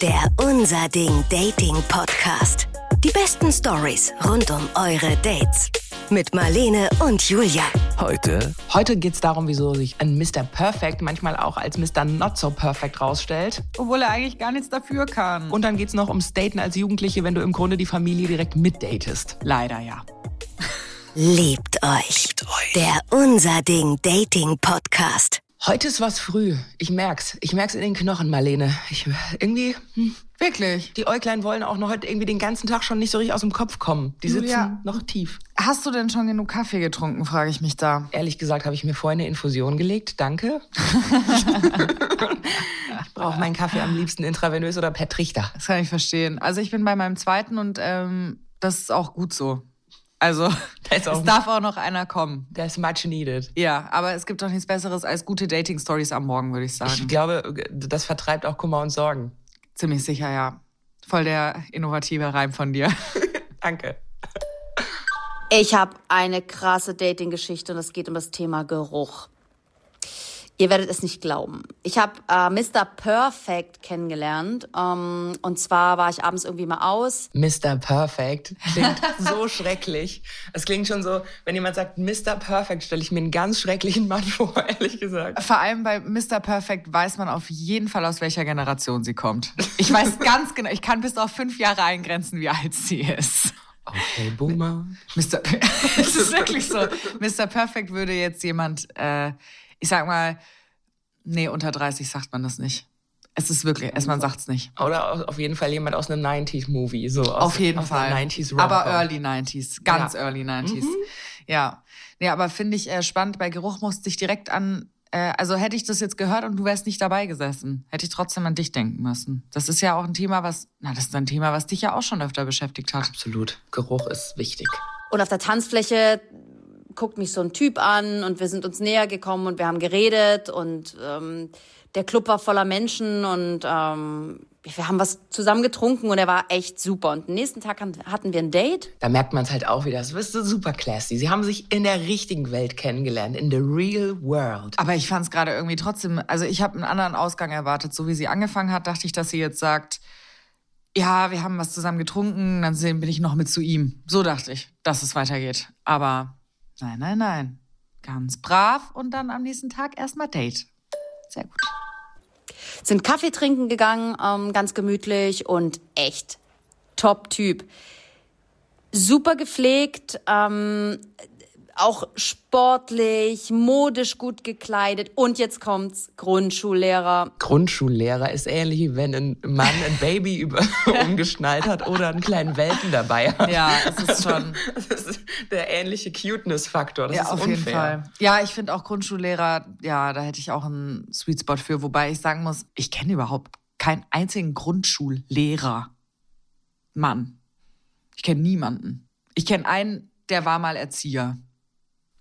Der Unser Ding Dating Podcast. Die besten Stories rund um eure Dates. Mit Marlene und Julia. Heute Heute geht es darum, wieso sich ein Mr. Perfect manchmal auch als Mr. Not So Perfect rausstellt. Obwohl er eigentlich gar nichts dafür kann. Und dann geht es noch ums Daten als Jugendliche, wenn du im Grunde die Familie direkt mitdatest. leider ja. Liebt euch. Der Unser Ding Dating Podcast. Heute ist was früh. Ich merk's. Ich merk's in den Knochen, Marlene. Ich, irgendwie, hm, Wirklich. die Äuglein wollen auch noch heute irgendwie den ganzen Tag schon nicht so richtig aus dem Kopf kommen. Die sitzen Julia. noch tief. Hast du denn schon genug Kaffee getrunken, frage ich mich da. Ehrlich gesagt habe ich mir vorhin eine Infusion gelegt. Danke. ich brauche meinen Kaffee am liebsten intravenös oder per Trichter. Das kann ich verstehen. Also ich bin bei meinem zweiten und ähm, das ist auch gut so. Also Da ist auch- es darf auch noch einer kommen. That's much needed. Ja, aber es gibt doch nichts Besseres als gute Dating-Stories am Morgen, würde ich sagen. Ich glaube, das vertreibt auch Kummer und Sorgen. Ziemlich sicher, ja. Voll der innovative Reim von dir. Danke. Ich habe eine krasse Dating-Geschichte und es geht um das Thema Geruch. Ihr werdet es nicht glauben. Ich habe äh, Mr. Perfect kennengelernt. Ähm, und zwar war ich abends irgendwie mal aus. Mr. Perfect klingt so schrecklich. Es klingt schon so, wenn jemand sagt Mr. Perfect, stelle ich mir einen ganz schrecklichen Mann vor, ehrlich gesagt. Vor allem bei Mr. Perfect weiß man auf jeden Fall, aus welcher Generation sie kommt. Ich weiß ganz genau, ich kann bis auf fünf Jahre eingrenzen, wie alt sie ist. Okay, Boomer. Mr. es ist wirklich so. Mr. Perfect würde jetzt jemand, äh, ich sag mal, nee, unter 30 sagt man das nicht. Es ist wirklich, es, man sagt's nicht. Oder auf jeden Fall jemand aus einem 90s-Movie. So aus, Auf jeden aus Fall. Einer 90s aber. Early 90s, ganz Ja. Early 90s. Ja. Ja, aber finde ich äh, spannend, bei Geruch musste ich direkt an, äh, also hätte ich das jetzt gehört und du wärst nicht dabei gesessen, hätte ich trotzdem an dich denken müssen. Das ist ja auch ein Thema, was, na, das ist ein Thema, was dich ja auch schon öfter beschäftigt hat. Absolut. Geruch ist wichtig. Und auf der Tanzfläche guckt mich so ein Typ an und wir sind uns näher gekommen und wir haben geredet und ähm, der Club war voller Menschen und ähm, wir haben was zusammen getrunken und er war echt super. Und am nächsten Tag hatten wir ein Date. Da merkt man es halt auch wieder. Das ist so super classy. Sie haben sich in der richtigen Welt kennengelernt, in the real world. Aber ich fand es gerade irgendwie trotzdem, also ich habe einen anderen Ausgang erwartet. So wie sie angefangen hat, dachte ich, dass sie jetzt sagt, ja, wir haben was zusammen getrunken, dann bin ich noch mit zu ihm. So dachte ich, dass es weitergeht. Aber nein, nein, nein. Ganz brav und dann am nächsten Tag erstmal Date. Sehr gut. sind Kaffee trinken gegangen, ähm, ganz gemütlich und echt Top-Typ. Super gepflegt, ähm, auch sportlich, modisch gut gekleidet und jetzt kommt's, Grundschullehrer. Grundschullehrer ist ähnlich, wie wenn ein Mann ein Baby über, umgeschnallt hat oder einen kleinen Welpen dabei hat. Ja, es ist schon. Das ist der ähnliche Cuteness-Faktor. Das ja, ist auf unfair. jeden Fall. Ja, ich finde auch Grundschullehrer, ja, da hätte ich auch einen Sweet Spot für. Wobei ich sagen muss, ich kenne überhaupt keinen einzigen Grundschullehrer. Mann. Ich kenne niemanden. Ich kenne einen, der war mal Erzieher.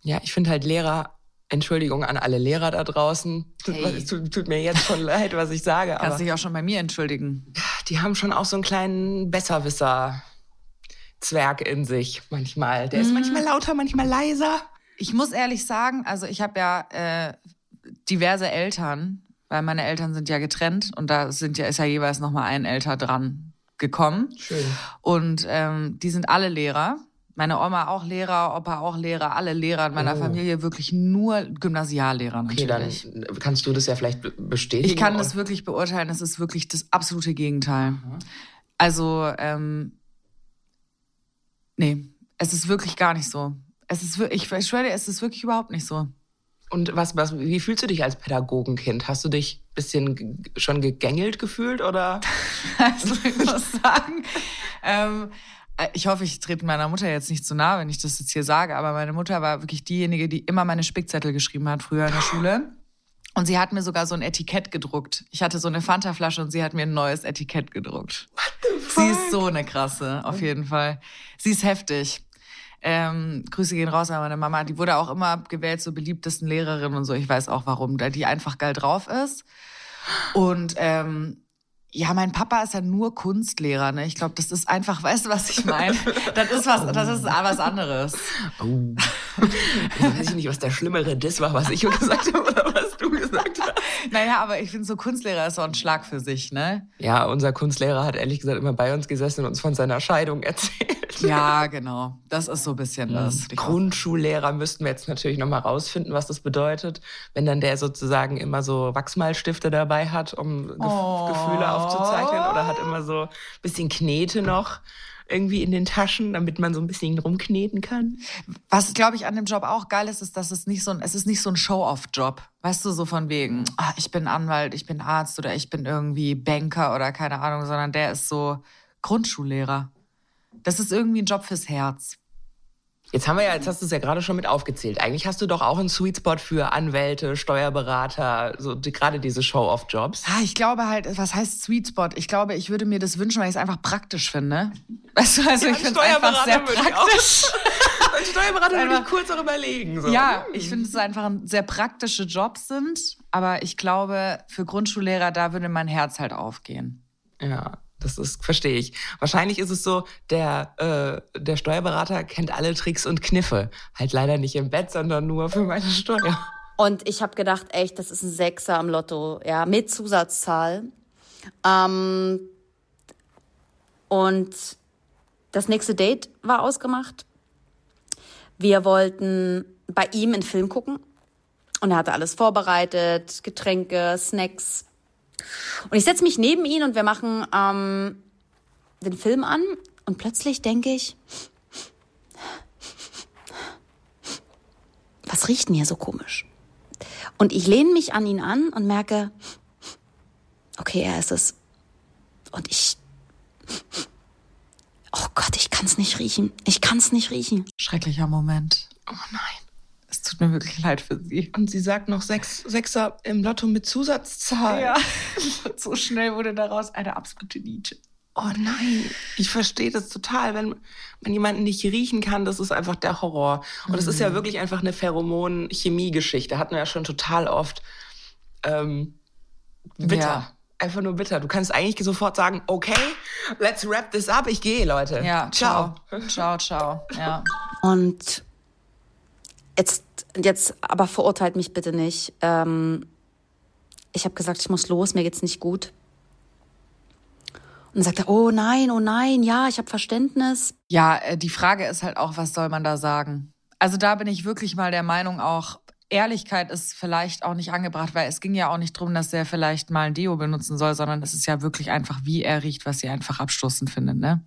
Ja, ich finde halt Lehrer, Entschuldigung an alle Lehrer da draußen. Tut, Hey. tut, tut mir jetzt schon leid, was ich sage, aber Kannst dich auch schon bei mir entschuldigen. die haben schon auch so einen kleinen Besserwisser. Zwerg in sich manchmal. Der ist manchmal lauter, manchmal leiser. Ich muss ehrlich sagen, also ich habe ja äh, diverse Eltern, weil meine Eltern sind ja getrennt und da sind ja, ist ja jeweils noch mal ein Älter dran gekommen. Schön. Und ähm, die sind alle Lehrer. Meine Oma auch Lehrer, Opa auch Lehrer, alle Lehrer in meiner Oh. Familie wirklich nur Gymnasiallehrer Okay, dann natürlich. kannst du das ja vielleicht be- bestätigen. ich kann Und- das wirklich beurteilen, es ist wirklich das absolute Gegenteil. Also, ähm, nee, es ist wirklich gar nicht so. Es ist wirklich, ich schwöre dir, es ist wirklich überhaupt nicht so. Und was, was, wie fühlst du dich als Pädagogenkind? Hast du dich ein bisschen schon gegängelt gefühlt oder? Also ich muss sagen, ähm, äh, ich hoffe, ich trete meiner Mutter jetzt nicht zu nahe, wenn ich das jetzt hier sage, aber meine Mutter war wirklich diejenige, die immer meine Spickzettel geschrieben hat früher in der Schule. Und sie hat mir sogar so ein Etikett gedruckt. Ich hatte so eine Fanta-Flasche und sie hat mir ein neues Etikett gedruckt. Sie ist so eine krasse, auf jeden Fall. Sie ist heftig. Ähm, Grüße gehen raus an meine Mama. Die wurde auch immer gewählt zur beliebtesten Lehrerin und so. Ich weiß auch warum, da die einfach geil drauf ist. Und ähm, ja, mein Papa ist ja nur Kunstlehrer, ne? Ich glaube, das ist einfach, weißt du, was ich meine? Das ist was, das ist was anderes. Oh. weiß ich nicht, was der schlimmere Diss war, was ich gesagt habe oder was du gesagt hast. Naja, aber ich finde, so Kunstlehrer ist so ein Schlag für sich, ne? Ja, unser Kunstlehrer hat ehrlich gesagt immer bei uns gesessen und uns von seiner Scheidung erzählt. Ja, genau. Das ist so ein bisschen das. Grundschullehrer müssten wir jetzt natürlich nochmal rausfinden, was das bedeutet, wenn dann der sozusagen immer so Wachsmalstifte dabei hat, um Ge Oh. Gefühle aufzuzeichnen oder hat immer so ein bisschen Knete noch irgendwie in den Taschen, damit man so ein bisschen rumkneten kann. Was, glaube ich, an dem Job auch geil ist, ist, dass es nicht so ein, es ist nicht so ein Show-off-Job. Weißt du, so von wegen, ah, ich bin Anwalt, ich bin Arzt oder ich bin irgendwie Banker oder keine Ahnung, sondern der ist so Grundschullehrer. Das ist irgendwie ein Job fürs Herz. Jetzt haben wir ja, jetzt hast du es ja gerade schon mit aufgezählt. Eigentlich hast du doch auch einen Sweet Spot für Anwälte, Steuerberater, so die, gerade diese Show-off-Jobs. Ah, ich glaube halt, was heißt Sweet Spot? Ich glaube, ich würde mir das wünschen, weil ich es einfach praktisch finde. Weißt du, also ich finde es einfach sehr praktisch. Als Steuerberater würde ich kurz auch überlegen. So. Ja, ich finde, es einfach ein sehr praktische Jobs sind, aber ich glaube, für Grundschullehrer, da würde mein Herz halt aufgehen. Ja, das ist, verstehe ich. Wahrscheinlich ist es so, der, äh, der Steuerberater kennt alle Tricks und Kniffe. Halt leider nicht im Bett, sondern nur für meine Steuer. Und ich habe gedacht, echt, das ist ein Sechser am Lotto, ja, mit Zusatzzahl. Ähm, und das nächste Date war ausgemacht. Wir wollten bei ihm einen Film gucken. Und er hatte alles vorbereitet, Getränke, Snacks. Und ich setze mich neben ihn und wir machen ähm, den Film an. Und plötzlich denke ich, was riecht denn hier so komisch? Und ich lehne mich an ihn an und merke, okay, er ist es. Und ich, oh Gott, ich kann es nicht riechen. Ich kann es nicht riechen. Schrecklicher Moment. Oh nein. Es tut mir wirklich leid für sie. Und sie sagt noch sechs, Sechser im Lotto mit Zusatzzahl. Ja, so schnell wurde daraus eine absolute Niete. Oh nein. Ich verstehe das total. Wenn man jemanden nicht riechen kann, das ist einfach der Horror. Und es ist ja wirklich einfach eine Pheromon-Chemie-Geschichte. Hatten wir ja schon total oft. Ähm, bitter. Ja. Einfach nur bitter. Du kannst eigentlich sofort sagen, okay, let's wrap this up. Ich gehe, Leute. Ja, ciao. Ciao, ciao. Ja. Und jetzt, jetzt aber verurteilt mich bitte nicht. Ähm, ich habe gesagt, ich muss los, mir geht's nicht gut. Und dann sagt er, oh nein, oh nein, ja, ich habe Verständnis. Ja, äh, die Frage ist halt auch, was soll man da sagen? Also da bin ich wirklich mal der Meinung auch, Ehrlichkeit ist vielleicht auch nicht angebracht, weil es ging ja auch nicht drum, dass er vielleicht mal ein Deo benutzen soll, sondern es ist ja wirklich einfach, wie er riecht, was sie einfach abstoßend findet, ne?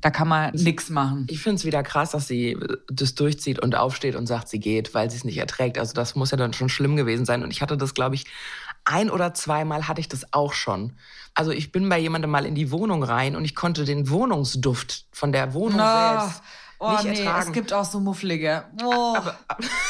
Da kann man nix machen. Ich finde es wieder krass, dass sie das durchzieht und aufsteht und sagt, sie geht, weil sie es nicht erträgt. Also das muss ja dann schon schlimm gewesen sein. Und ich hatte das, glaube ich, ein oder zweimal hatte ich das auch schon. Also ich bin bei jemandem mal in die Wohnung rein und ich konnte den Wohnungsduft von der Wohnung selbst oh nicht nee, ertragen. es gibt auch so mufflige. Oh.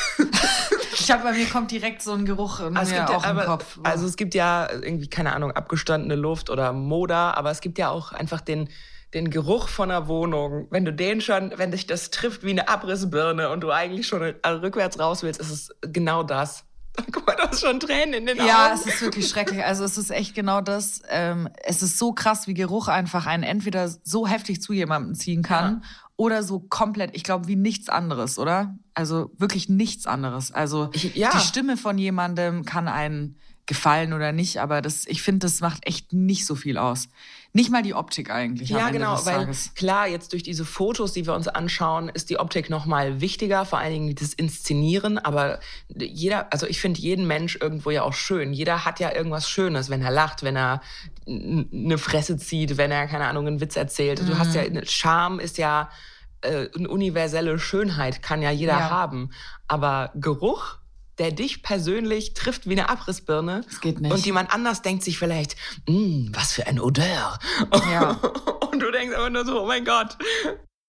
ich habe bei mir kommt direkt so ein Geruch in Also mir gibt ja, auch im aber, Kopf. Also es gibt ja irgendwie, keine Ahnung, abgestandene Luft oder Moder, aber es gibt ja auch einfach den, den Geruch von einer Wohnung. Wenn du den schon, wenn dich das trifft wie eine Abrissbirne und du eigentlich schon äh, rückwärts raus willst, ist es genau das. Guck mal, du hast schon Tränen in den Ja, Augen. es ist wirklich schrecklich. Also es ist echt genau das. Ähm, es ist so krass, wie Geruch einfach einen entweder so heftig zu jemandem ziehen kann oder so komplett, ich glaube, wie nichts anderes, oder? Also wirklich nichts anderes. Also Ich- ja. die Stimme von jemandem kann einen gefallen oder nicht, aber das, ich finde, das macht echt nicht so viel aus. Nicht mal die Optik eigentlich. Ja, genau, weil klar, jetzt durch diese Fotos, die wir uns anschauen, ist die Optik noch mal wichtiger, vor allen Dingen das Inszenieren, aber jeder, also ich finde jeden Mensch irgendwo ja auch schön. Jeder hat ja irgendwas Schönes, wenn er lacht, wenn er eine Fresse zieht, wenn er keine Ahnung, einen Witz erzählt. Du hast ja Mhm. Charme ist ja äh, eine universelle Schönheit kann ja jeder Ja. haben, aber Geruch der dich persönlich trifft wie eine Abrissbirne. Das geht nicht. Und jemand anders denkt sich vielleicht, "Mm, was für ein Odeur. Ja. Und du denkst aber nur so, oh mein Gott.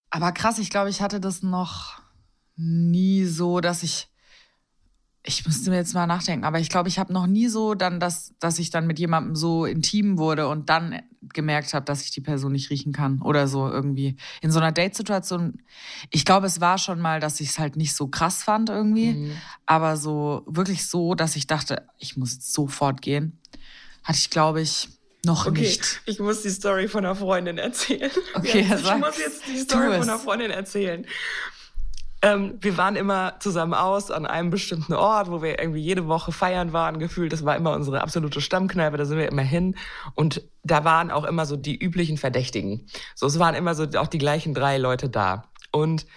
Aber krass, ich glaube, ich hatte das noch nie so, dass ich. Ich müsste mir jetzt mal nachdenken, aber ich glaube, ich habe noch nie so dann, dass, dass ich dann mit jemandem so intim wurde und dann gemerkt habe, dass ich die Person nicht riechen kann oder so irgendwie. In so einer Date-Situation, ich glaube, es war schon mal, dass ich es halt nicht so krass fand irgendwie, Mhm. aber so wirklich so, dass ich dachte, ich muss sofort gehen, hatte ich, glaube ich, noch Okay, nicht. ich muss die Story von einer Freundin erzählen. Okay, Ja, ich muss jetzt die Story von einer Freundin erzählen. Ähm, wir waren immer zusammen aus an einem bestimmten Ort, wo wir irgendwie jede Woche feiern waren, gefühlt. Das war immer unsere absolute Stammkneipe, da sind wir immer hin. Und da waren auch immer so die üblichen Verdächtigen. So, es waren immer so auch die gleichen drei Leute da. Und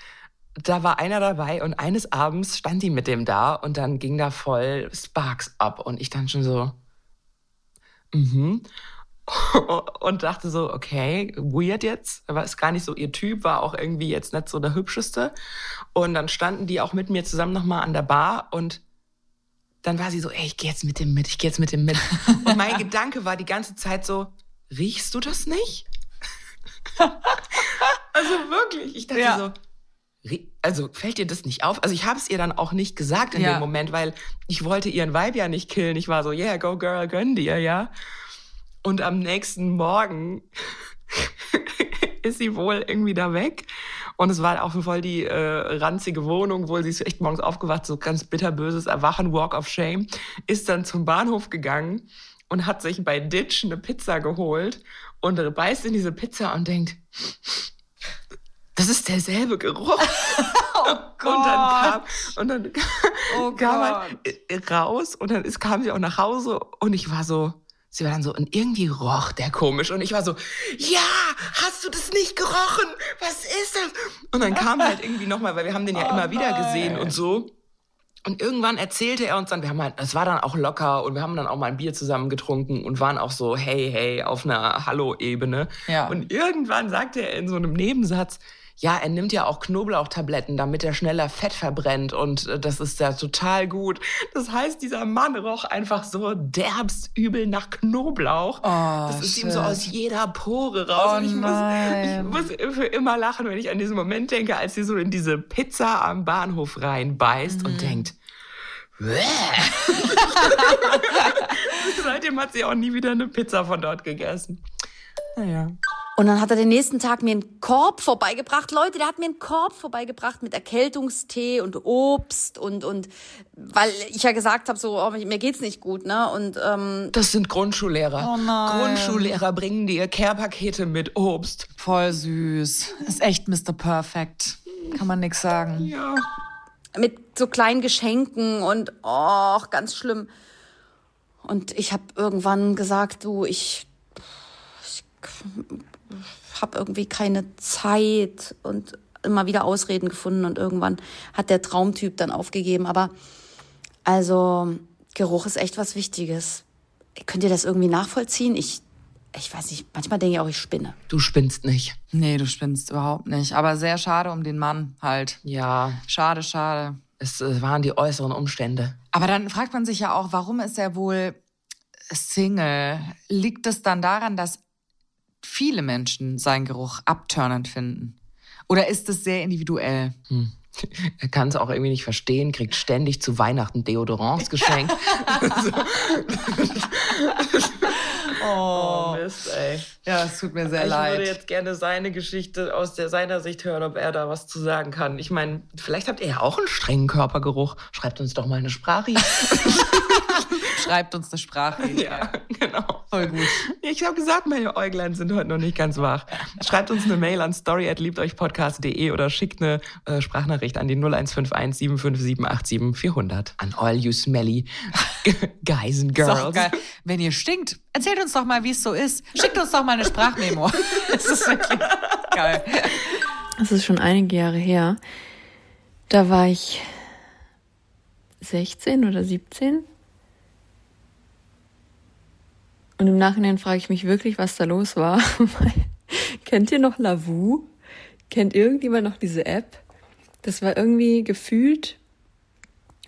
da war einer dabei und eines Abends stand die mit dem da und dann ging da voll Sparks ab und ich dann schon so, mhm. und dachte so, okay, weird jetzt, aber ist gar nicht so ihr Typ, war auch irgendwie jetzt nicht so der hübscheste. Und dann standen die auch mit mir zusammen nochmal an der Bar und dann war sie so, ey, ich gehe jetzt mit dem mit, ich gehe jetzt mit dem mit. Und mein Gedanke war die ganze Zeit so, riechst du das nicht? also wirklich, ich dachte Ja. so, also fällt dir das nicht auf? Also ich habe es ihr dann auch nicht gesagt in Ja. dem Moment, weil ich wollte ihren Vibe ja nicht killen. Ich war so, yeah, go girl, gönn dir, ja. Und am nächsten Morgen ist sie wohl irgendwie da weg. Und es war auch voll die äh, ranzige Wohnung, wohl sie ist echt morgens aufgewacht, so ganz bitterböses Erwachen, Walk of Shame, ist dann zum Bahnhof gegangen und hat sich bei Ditch eine Pizza geholt und beißt in diese Pizza und denkt, das ist derselbe Geruch. Und dann kam, und dann Oh kam halt äh, raus und dann ist, kam sie auch nach Hause und ich war so, sie war dann so, und irgendwie roch der komisch und ich war so, ja, hast du das nicht gerochen? Was ist das? Und dann kam halt irgendwie nochmal, weil wir haben den ja Oh immer wieder nein. gesehen und so. Und irgendwann erzählte er uns dann, wir haben halt, es war dann auch locker und wir haben dann auch mal ein Bier zusammen getrunken und waren auch so, hey, hey, auf einer Hallo-Ebene. Ja. Und irgendwann sagte er in so einem Nebensatz, ja, er nimmt ja auch Knoblauchtabletten, damit er schneller Fett verbrennt und äh, das ist ja total gut. Das heißt, dieser Mann roch einfach so derbst übel nach Knoblauch. Oh, das ist ihm so shit. aus jeder Pore raus. Oh und ich, muss, ich muss für immer lachen, wenn ich an diesen Moment denke, als sie so in diese Pizza am Bahnhof reinbeißt Mhm. und denkt. Seitdem hat sie auch nie wieder eine Pizza von dort gegessen. Naja. Und dann hat er den nächsten Tag mir einen Korb vorbeigebracht. Leute, der hat mir einen Korb vorbeigebracht mit Erkältungstee und Obst und und weil ich ja gesagt habe, so oh, mir geht's nicht gut, ne? Und ähm, Das sind Grundschullehrer. Oh nein. Grundschullehrer bringen dir Care-Pakete mit Obst. Voll süß. Ist echt Mr. Perfect. Kann man nix sagen. Ja. mit so kleinen Geschenken und oh, ganz schlimm. Und ich habe irgendwann gesagt, du, ich, ich habe irgendwie keine Zeit und immer wieder Ausreden gefunden und irgendwann hat der Traumtyp dann aufgegeben. Aber also Geruch ist echt was Wichtiges. Könnt ihr das irgendwie nachvollziehen? Ich, ich weiß nicht, manchmal denke ich auch, ich spinne. Du spinnst nicht. Nee, du spinnst überhaupt nicht. Aber sehr schade um den Mann halt. Ja, Schade, schade. es äh, waren die äußeren Umstände. Aber dann fragt man sich ja auch, warum ist er wohl Single? Liegt es dann daran, dass viele Menschen seinen Geruch abturnend finden? Oder ist es sehr individuell? Er kann es auch irgendwie nicht verstehen, kriegt ständig zu Weihnachten Deodorants geschenkt. oh, Mist, ey. Ja, es tut mir sehr ich leid. würde jetzt gerne seine Geschichte aus der, seiner Sicht hören, ob er da was zu sagen kann. Ich meine, vielleicht habt ihr ja auch einen strengen Körpergeruch. Schreibt uns doch mal eine Sprache. Schreibt uns eine Sprache. ja, genau. Voll gut. Ich habe gesagt, meine Äuglein sind heute noch nicht ganz wach. Schreibt uns eine Mail an story@liebteuchpodcast.de oder schickt eine äh, Sprachnachricht an die 0151 75787 400 an all you smelly guys and girls. geil. Wenn ihr stinkt, erzählt uns doch mal, wie es so ist. Schickt uns doch mal eine Sprachmemo. Das ist wirklich geil. Das ist schon einige Jahre her. Da war ich 16 oder 17. Und im Nachhinein frage ich mich wirklich, was da los war. Kennt ihr noch Lavu? Kennt irgendjemand noch diese App? Das war irgendwie gefühlt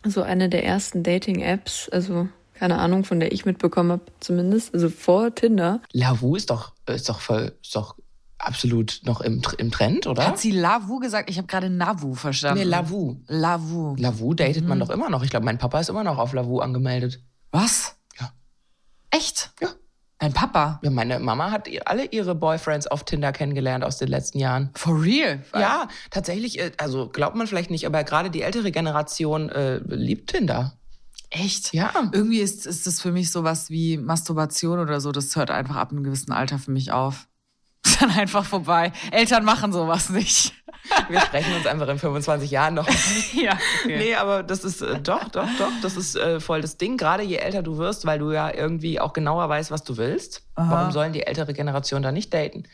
so eine der ersten Dating-Apps, also keine Ahnung, von der ich mitbekommen habe, zumindest, also vor Tinder. Lavu ist doch, ist doch voll, ist doch absolut noch im, im Trend, oder? Hat sie Lavu gesagt? Ich habe gerade Navu verstanden. nee, Lavu. Lavu. Lavu datet man doch immer noch. Ich glaube, mein Papa ist immer noch auf Lavu angemeldet. Was? Ja. Echt? Ja. Dein Papa? Ja, meine Mama hat alle ihre Boyfriends auf Tinder kennengelernt aus den letzten Jahren. For real? Ja, tatsächlich, äh, also glaubt man vielleicht nicht, aber gerade die ältere Generation äh, liebt Tinder. Echt? Ja. Irgendwie ist, ist das für mich sowas wie Masturbation oder so. Das hört einfach ab einem gewissen Alter für mich auf. Ist dann einfach vorbei. Eltern machen sowas nicht. Wir sprechen uns einfach in 25 Jahren noch. ja, okay. Nee, aber das ist äh, doch, doch, doch, das ist äh, voll das Ding. Gerade je älter du wirst, weil du ja irgendwie auch genauer weißt, was du willst. Warum sollen die ältere Generation da nicht daten?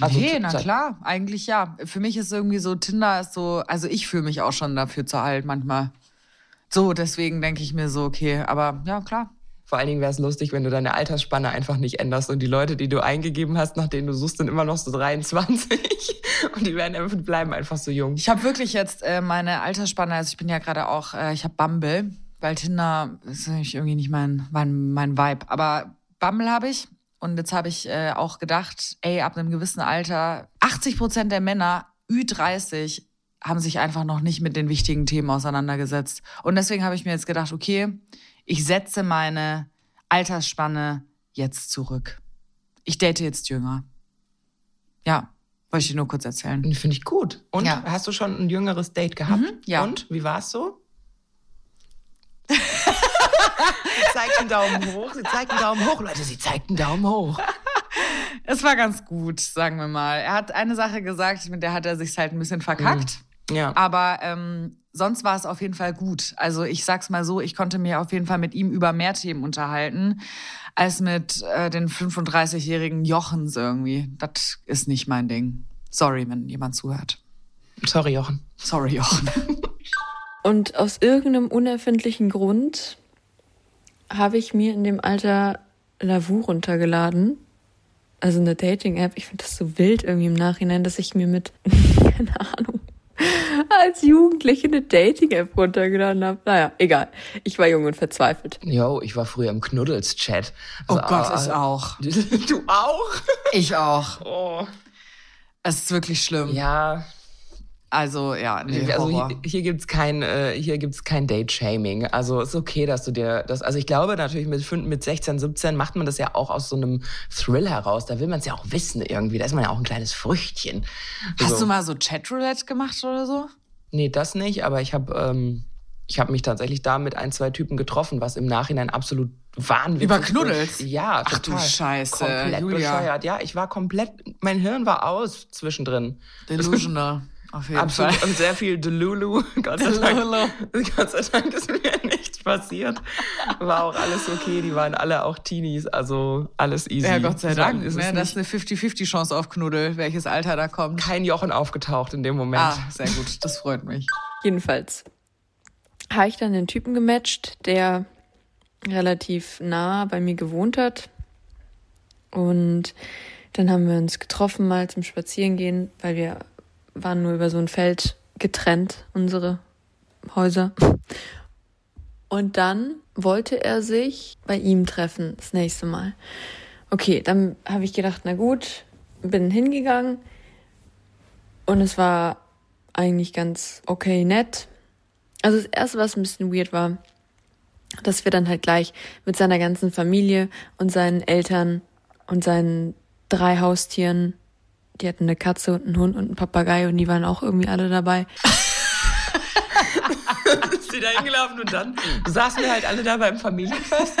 Also nee, na klar, eigentlich ja. Für mich ist irgendwie so, Tinder ist so, also ich fühle mich auch schon dafür zu alt manchmal. So, deswegen denke ich mir so, okay, aber ja, klar. Vor allen Dingen wäre es lustig, wenn du deine Altersspanne einfach nicht änderst und die Leute, die du eingegeben hast, nach denen du suchst, sind immer noch so 23 und die werden einfach, bleiben einfach so jung. Ich habe wirklich jetzt äh, meine Altersspanne, also ich bin ja gerade auch, äh, ich habe Bumble, weil Tinder ist irgendwie nicht mein, mein, mein Vibe. Aber Bumble habe ich und jetzt habe ich äh, auch gedacht, ey, ab einem gewissen Alter, 80 Prozent der Männer, Ü30, haben sich einfach noch nicht mit den wichtigen Themen auseinandergesetzt. Und deswegen habe ich mir jetzt gedacht, okay, ich setze meine Altersspanne jetzt zurück. Ich date jetzt jünger. Ja, wollte ich dir nur kurz erzählen. Finde ich gut. Und Ja. hast du schon ein jüngeres Date gehabt? Mhm, ja. Und wie war es so? sie zeigt einen Daumen hoch, sie zeigt einen Daumen hoch, Leute, sie zeigt einen Daumen hoch. Es war ganz gut, sagen wir mal. Er hat eine Sache gesagt, mit der hat er sich halt ein bisschen verkackt. Ja. Aber ähm, sonst war es auf jeden Fall gut. Also ich sag's mal so, ich konnte mich auf jeden Fall mit ihm über mehr Themen unterhalten als mit äh, den 35-jährigen Jochens irgendwie. Das ist nicht mein Ding. Sorry, wenn jemand zuhört. Sorry, Jochen. Sorry, Jochen. Und aus irgendeinem unerfindlichen Grund habe ich mir in dem Alter Lavu runtergeladen. Also eine Dating-App. Ich finde das so wild irgendwie im Nachhinein, dass ich mir mit, keine Ahnung, als Jugendliche eine Dating-App runtergeladen habe. Naja, egal. Ich war jung und verzweifelt. Yo, ich war früher im Knuddels-Chat. Oh Also, Gott, ah, ich auch. Du auch? Ich auch. Oh. Es ist wirklich schlimm. Ja, Also, ja, nee, also Horror. hier, hier gibt's kein, äh, hier gibt's kein Date-Shaming. Also ist okay, dass du dir das. Also ich glaube natürlich mit, mit 16, 17 macht man das ja auch aus so einem Thrill heraus. Da will man es ja auch wissen irgendwie. Da ist man ja auch ein kleines Früchtchen. Hast so. du mal so Chatroulette gemacht oder so? Nee, das nicht, aber ich habe ähm, ich hab mich tatsächlich da mit ein, zwei Typen getroffen, was im Nachhinein absolut wahnwitzig Über ist. Knuddels? Ja, Ach du total. Scheiße, Komplett Julia. bescheuert. Ja, ich war komplett, mein Hirn war aus zwischendrin. Delusional. Auf jeden Absolut. Fall. Und sehr viel Delulu. Gott sei, Dank, Gott sei Dank ist mir nichts passiert. War auch alles okay. Die waren alle auch Teenies. Also alles easy. Ja, Gott sei Dank. es Ne, ist das ist eine 50-50 Chance auf Knuddel, welches Alter da kommt. kein Jochen aufgetaucht in dem Moment. Ah, sehr gut. Das freut mich. Jedenfalls habe ich dann einen Typen gematcht, der relativ nah bei mir gewohnt hat. Und dann haben wir uns getroffen mal zum Spazierengehen, weil wir waren nur über so ein Feld getrennt, unsere Häuser. Und dann wollte er sich bei ihm treffen, das nächste Mal. Okay, dann habe ich gedacht, na gut, bin hingegangen und es war eigentlich ganz okay nett. Also das erste, was ein bisschen weird war, dass wir dann halt gleich mit seiner ganzen Familie und seinen Eltern und seinen drei Haustieren, die hatten eine Katze und einen Hund und einen Papagei und die waren auch irgendwie alle dabei. Ist die da hingelaufen und dann saßen wir halt alle da beim Familienfest.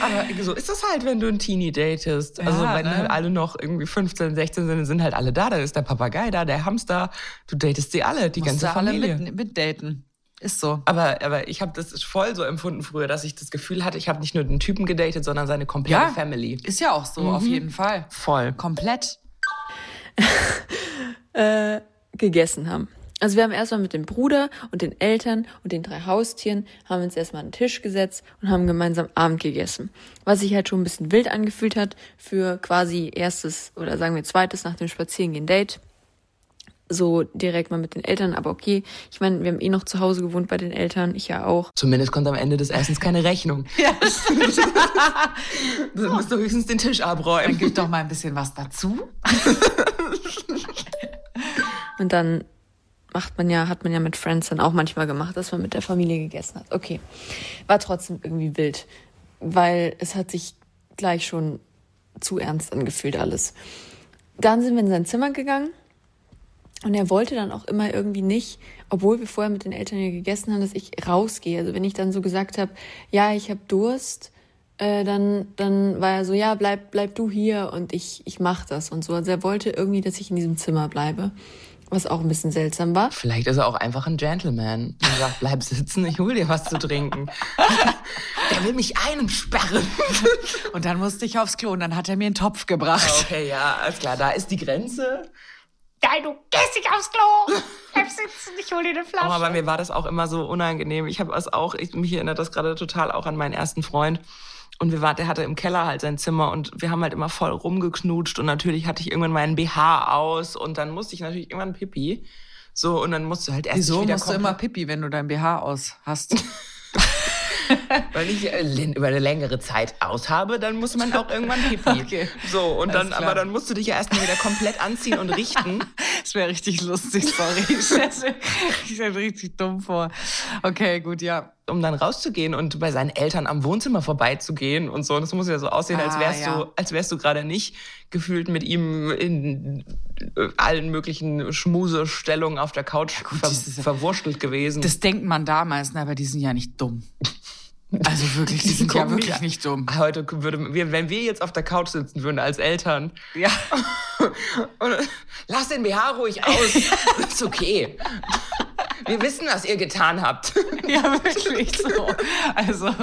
Aber so ist das halt, wenn du ein Teenie datest. Also Ja, wenn ne? halt alle noch irgendwie 15, 16 sind, sind halt alle da. Da ist der Papagei da, der Hamster. Du datest sie alle, die ganze Musste alle Familie. mit, mitdaten. Ist so. Aber, aber ich habe das voll so empfunden früher, dass ich das Gefühl hatte, ich habe nicht nur den Typen gedatet, sondern seine komplette Ja. Family. Ist ja auch so, auf jeden Fall. Voll. Komplett. äh, gegessen haben. Also wir haben erstmal mit dem Bruder und den Eltern und den drei Haustieren haben uns erstmal an den Tisch gesetzt und haben gemeinsam Abend gegessen. Was sich halt schon ein bisschen wild angefühlt hat für quasi erstes oder sagen wir zweites nach dem Spazierengehen Date. So direkt mal mit den Eltern, aber okay. Ich meine, wir haben eh noch zu Hause gewohnt bei den Eltern, ich ja auch. Zumindest kommt am Ende des Essens keine Rechnung. Ja, Du musst du höchstens den Tisch abräumen. dann gib doch mal ein bisschen was dazu. Und dann macht man ja, hat man ja mit Friends dann auch manchmal gemacht, dass man mit der Familie gegessen hat. Okay. War trotzdem irgendwie wild, weil es hat sich gleich schon zu ernst angefühlt alles. Dann sind wir in sein Zimmer gegangen und er wollte dann auch immer irgendwie nicht, obwohl wir vorher mit den Eltern ja gegessen haben, dass ich rausgehe. Also wenn ich dann so gesagt habe, ja, ich habe Durst, äh, dann, dann war er so, ja, bleib, bleib du hier und ich, ich mach das und so. Also er wollte irgendwie, dass ich in diesem Zimmer bleibe. Was auch ein bisschen seltsam war. Vielleicht ist er auch einfach ein Gentleman und sagt, bleib sitzen, ich hol dir was zu trinken. Der will mich einsperren. Und dann musste ich aufs Klo und dann hat er mir einen Topf gebracht. Okay, ja, alles klar, da ist die Grenze. Nein, du gehst nicht aufs Klo. Bleib sitzen, ich hol dir eine Flasche. Aber bei mir war das auch immer so unangenehm. Ich habe es auch, ich, mich erinnert das gerade total auch an meinen ersten Freund. Und wir waren, der hatte im Keller halt sein Zimmer und wir haben halt immer voll rumgeknutscht und natürlich hatte ich irgendwann meinen BH aus und dann musste ich natürlich irgendwann Pipi. So, und dann musst du halt erst Wieso wieder musst du immer Pipi, wenn du dein BH aus hast? Weil ich äh, über eine längere Zeit aus habe, dann muss man auch irgendwann Pipi. Okay. So, und Alles dann, klar. aber dann musst du dich ja erstmal wieder komplett anziehen und richten. Das wäre richtig lustig, sorry. Ich stelle richtig dumm vor. Okay, gut, ja. um dann rauszugehen und bei seinen Eltern am Wohnzimmer vorbeizugehen und so. Und das muss ja so aussehen, als Ah, wärst ja. du, als wärst du gerade nicht gefühlt mit ihm in äh, allen möglichen Schmusestellungen auf der Couch gut, ver ja- verwurstelt gewesen. Das denkt man damals, ne, aber die sind ja nicht dumm. Also wirklich, die sind ja wirklich nicht dumm. Heute würde, wir, wenn wir jetzt auf der Couch sitzen würden als Eltern, Ja. und, lass den BH ruhig aus, ist okay. Wir wissen, was ihr getan habt. Ja, wirklich so. Also,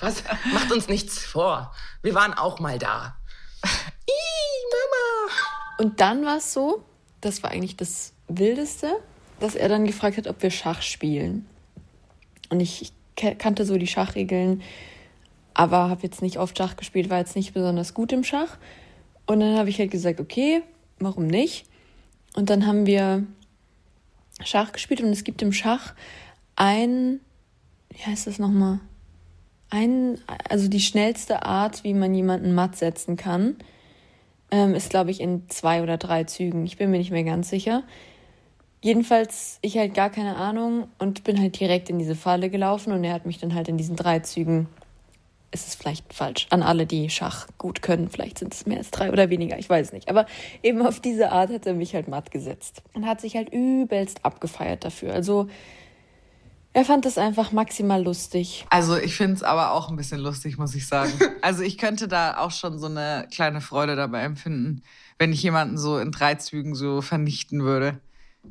Was? Macht uns nichts vor. Wir waren auch mal da. Ih, Mama. Und dann war es so, das war eigentlich das Wildeste, dass er dann gefragt hat, ob wir Schach spielen. Und ich, kannte so die Schachregeln, aber habe jetzt nicht oft Schach gespielt, war jetzt nicht besonders gut im Schach. Und dann habe ich halt gesagt, okay, warum nicht? Und dann haben wir Schach gespielt und es gibt im Schach ein, wie heißt das nochmal? Ein, also die schnellste Art, wie man jemanden matt setzen kann ähm, ist, glaube ich, in zwei oder drei Zügen. Ich bin mir nicht mehr ganz sicher. Jedenfalls, ich halt gar keine Ahnung und bin halt direkt in diese Falle gelaufen und er hat mich dann halt in diesen drei Zügen, ist es vielleicht falsch, an alle, die Schach gut können, vielleicht sind es mehr als drei oder weniger, ich weiß nicht. Aber eben auf diese Art hat er mich halt matt gesetzt und hat sich halt übelst abgefeiert dafür. Also er fand das einfach maximal lustig. also ich finde es aber auch ein bisschen lustig, muss ich sagen. Also ich könnte da auch schon so eine kleine Freude dabei empfinden, wenn ich jemanden so in drei Zügen so vernichten würde.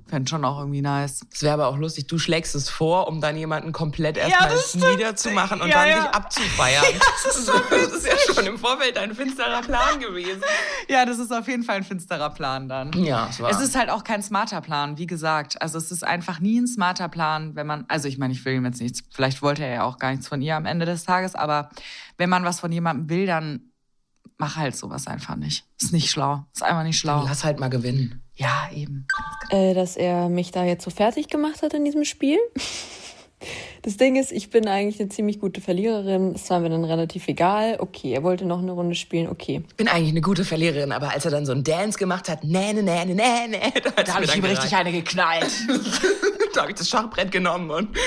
Fände schon auch irgendwie nice. Es wäre aber auch lustig, du schlägst es vor, um dann jemanden komplett erstmal stimmt. niederzumachen und Ja, dann ja. sich abzufeiern. das, ist das ist ja schon im Vorfeld ein finsterer Plan gewesen. Ja, das ist auf jeden Fall ein finsterer Plan dann. Ja, es war. Es ist halt auch kein smarter Plan, wie gesagt. Also es ist einfach nie ein smarter Plan, wenn man, also ich meine, ich will ihm jetzt nichts, vielleicht wollte er ja auch gar nichts von ihr am Ende des Tages, aber wenn man was von jemandem will, dann mach halt sowas einfach nicht. Ist nicht schlau. Ist einfach nicht schlau. Lass halt mal gewinnen. Ja, eben. äh, dass er mich da jetzt so fertig gemacht hat in diesem Spiel. Das Ding ist, ich bin eigentlich eine ziemlich gute Verliererin. Es war mir dann relativ egal. Okay, er wollte noch eine Runde spielen. Okay. Ich bin eigentlich eine gute Verliererin, aber als er dann so einen Dance gemacht hat, nee, nee, nee, nee, nee, nee, da, Da habe ich dann ihm richtig eine geknallt. da habe ich das Schachbrett genommen und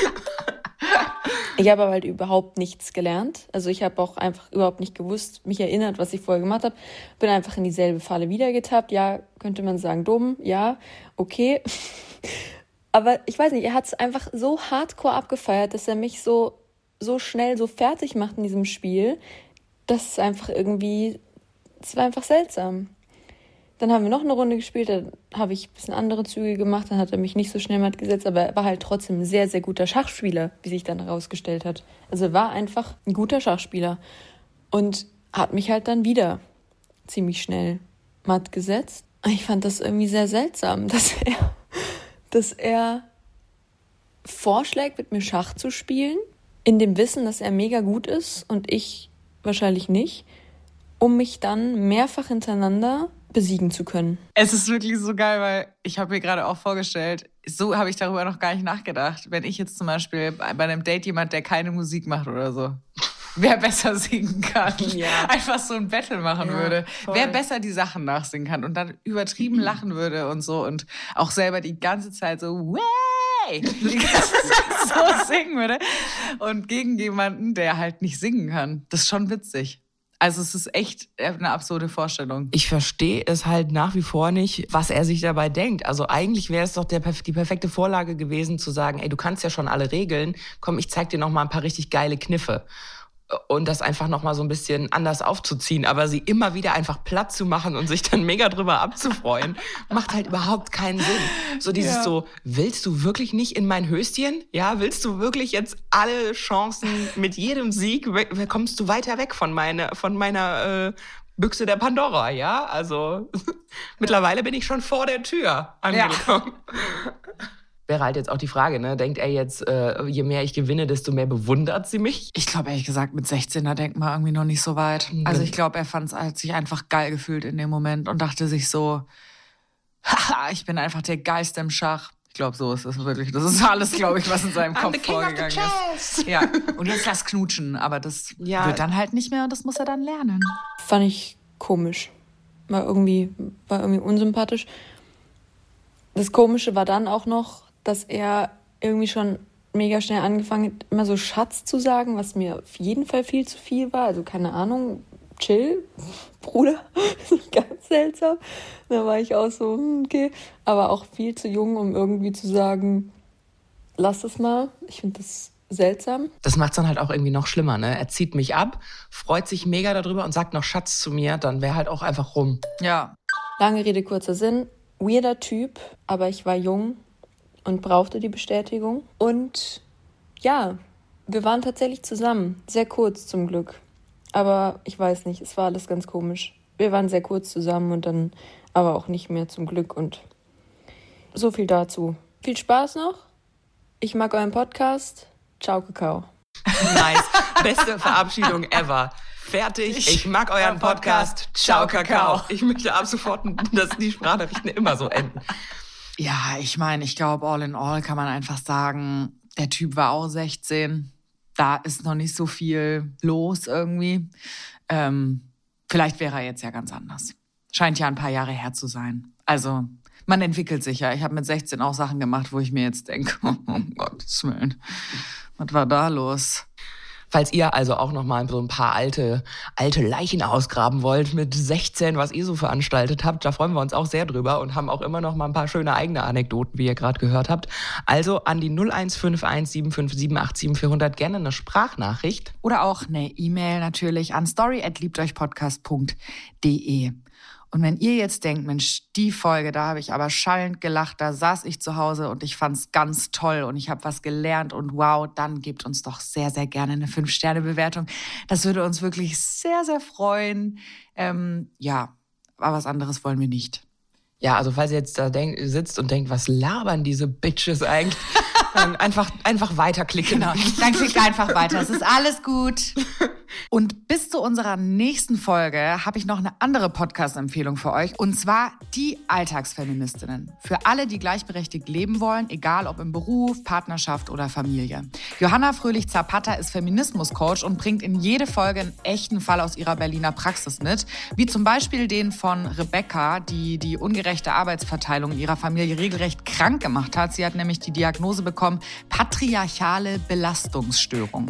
Ich habe aber halt überhaupt nichts gelernt. Also ich habe auch einfach überhaupt nicht gewusst, mich erinnert, was ich vorher gemacht habe. Bin einfach in dieselbe Falle wieder getappt. Ja, könnte man sagen, dumm. Ja, okay. Aber ich weiß nicht, er hat es einfach so hardcore abgefeiert, dass er mich so, so schnell so fertig macht in diesem Spiel. Das ist einfach irgendwie, es war einfach seltsam. Dann haben wir noch eine Runde gespielt, dann habe ich ein bisschen andere Züge gemacht, dann hat er mich nicht so schnell matt gesetzt, aber er war halt trotzdem ein sehr, sehr guter Schachspieler, wie sich dann herausgestellt hat. Also er war einfach ein guter Schachspieler und hat mich halt dann wieder ziemlich schnell matt gesetzt. Ich fand das irgendwie sehr seltsam, dass er, dass er vorschlägt, mit mir Schach zu spielen, in dem Wissen, dass er mega gut ist und ich wahrscheinlich nicht, um mich dann mehrfach hintereinander besiegen zu können. Es ist wirklich so geil, weil ich habe mir gerade auch vorgestellt, so habe ich darüber noch gar nicht nachgedacht. Wenn ich jetzt zum Beispiel bei einem Date jemand, der keine Musik macht oder so, wer besser singen kann, Ja. einfach so ein Battle machen Ja, würde, voll. wer besser die Sachen nachsingen kann und dann übertrieben lachen würde und so und auch selber die ganze Zeit so, way, die ganze Zeit so singen würde und gegen jemanden, der halt nicht singen kann. Das ist schon witzig. Also es ist echt eine absurde Vorstellung. ich verstehe es halt nach wie vor nicht, was er sich dabei denkt. Also eigentlich wäre es doch der, die perfekte Vorlage gewesen, zu sagen, ey, du kannst ja schon alle Regeln, komm, ich zeig dir noch mal ein paar richtig geile Kniffe. Und das einfach nochmal so ein bisschen anders aufzuziehen. Aber sie immer wieder einfach platt zu machen und sich dann mega drüber abzufreuen, macht halt überhaupt keinen Sinn. So dieses ja. so, willst du wirklich nicht in mein Höschen? Ja, willst du wirklich jetzt alle Chancen mit jedem Sieg, kommst du weiter weg von, meine, von meiner äh, Büchse der Pandora, ja? Also mittlerweile bin ich schon vor der Tür angekommen. Ja. Wäre halt jetzt auch die Frage, ne? Denkt er jetzt, äh, je mehr ich gewinne, desto mehr bewundert sie mich? Ich glaube ehrlich gesagt, mit 16, da denkt man irgendwie noch nicht so weit. Mhm. Also ich glaube, er fand es hat sich einfach geil gefühlt in dem Moment und dachte sich so, haha, ich bin einfach der Geist im Schach. Ich glaube, so ist es wirklich. Das ist alles, glaube ich, was in seinem Kopf vorgegangen ist. Ja. Und jetzt lass knutschen, aber das ja. wird dann halt nicht mehr und das muss er dann lernen. Fand ich komisch. War irgendwie, war irgendwie unsympathisch. Das Komische war dann auch noch, dass er irgendwie schon mega schnell angefangen hat, immer so Schatz zu sagen, was mir auf jeden Fall viel zu viel war. Also keine Ahnung, chill, Bruder. Ganz seltsam. Da war ich auch so, hm, okay. Aber auch viel zu jung, um irgendwie zu sagen, lass es mal. Ich finde das seltsam. Das macht es dann halt auch irgendwie noch schlimmer, ne? Er zieht mich ab, freut sich mega darüber und sagt noch Schatz zu mir, dann wäre halt auch einfach rum. Ja. Lange Rede, kurzer Sinn. Weirder Typ, aber ich war jung und brauchte die Bestätigung. Und ja, wir waren tatsächlich zusammen. Sehr kurz zum Glück. Aber ich weiß nicht, es war alles ganz komisch. Wir waren sehr kurz zusammen und dann aber auch nicht mehr zum Glück. Und so viel dazu. Viel Spaß noch. Ich mag euren Podcast. Ciao, Kakao. Nice. Beste Verabschiedung ever. Fertig. Ich mag euren Podcast. Ciao, Kakao. Ich möchte ab sofort, dass die Sprachnachrichten immer so enden. Ja, ich meine, ich glaube, all in all kann man einfach sagen, der Typ war auch 16. Da ist noch nicht so viel los irgendwie. Ähm, vielleicht wäre er jetzt ja ganz anders. Scheint ja ein paar Jahre her zu sein. Also, man entwickelt sich ja. Ich habe mit 16 auch Sachen gemacht, wo ich mir jetzt denke, oh, um Gottes Willen, was war da los? Falls ihr also auch noch mal so ein paar alte, alte Leichen ausgraben wollt mit 16, was ihr so veranstaltet habt, da freuen wir uns auch sehr drüber und haben auch immer noch mal ein paar schöne eigene Anekdoten, wie ihr gerade gehört habt. Also an die 0151 757 400 gerne eine Sprachnachricht. Oder auch eine E-Mail natürlich an story@liebteuchpodcast.de. Und wenn ihr jetzt denkt, Mensch, die Folge, da habe ich aber schallend gelacht, da saß ich zu Hause und ich fand es ganz toll und ich habe was gelernt und wow, dann gebt uns doch sehr, sehr gerne eine Fünf-Sterne-Bewertung. Das würde uns wirklich sehr, sehr freuen. Ähm, ja, aber was anderes wollen wir nicht. Ja, also falls ihr jetzt da denk, sitzt und denkt, was labern diese Bitches eigentlich? Dann einfach, einfach weiterklicken. Genau. Dann klickt einfach weiter. Es ist alles gut. Und bis zu unserer nächsten Folge habe ich noch eine andere Podcast-Empfehlung für euch. Und zwar die Alltagsfeministinnen. Für alle, die gleichberechtigt leben wollen, egal ob im Beruf, Partnerschaft oder Familie. Johanna Fröhlich-Zapata ist Feminismus-Coach und bringt in jede Folge einen echten Fall aus ihrer Berliner Praxis mit. Wie zum Beispiel den von Rebecca, die die ungerechte Arbeitsverteilung in ihrer Familie regelrecht krank gemacht hat. Sie hat nämlich die Diagnose bekommen, patriarchale Belastungsstörung.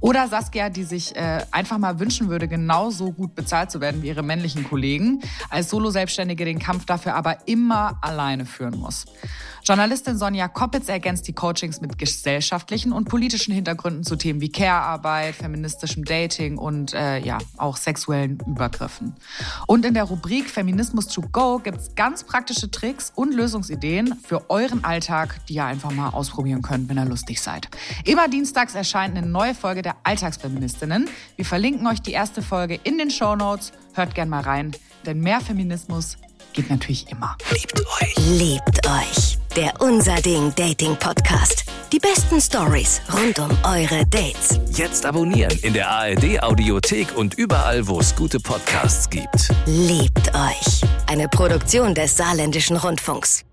Oder Saskia, die sich äh, einfach mal wünschen würde, genauso gut bezahlt zu werden wie ihre männlichen Kollegen, als Solo-Selbstständige den Kampf dafür aber immer alleine führen muss. Journalistin Sonja Koppitz ergänzt die Coachings mit gesellschaftlichen und politischen Hintergründen zu Themen wie Care-Arbeit, feministischem Dating und äh, ja, auch sexuellen Übergriffen. Und in der Rubrik Feminismus to go gibt es ganz praktische Tricks und Lösungsideen für euren Alltag, die ihr einfach mal ausprobieren könnt, wenn ihr lustig seid. Immer dienstags erscheint eine neue Folge der Alltagsfeministinnen. Wir verlinken euch die erste Folge in den Show Notes. Hört gern mal rein, denn mehr Feminismus geht natürlich immer. Liebt euch. Liebt euch. Der Unser Ding Dating Podcast. Die besten Stories rund um eure Dates. Jetzt abonnieren in der ARD Audiothek und überall, wo es gute Podcasts gibt. Liebt euch. Eine Produktion des Saarländischen Rundfunks.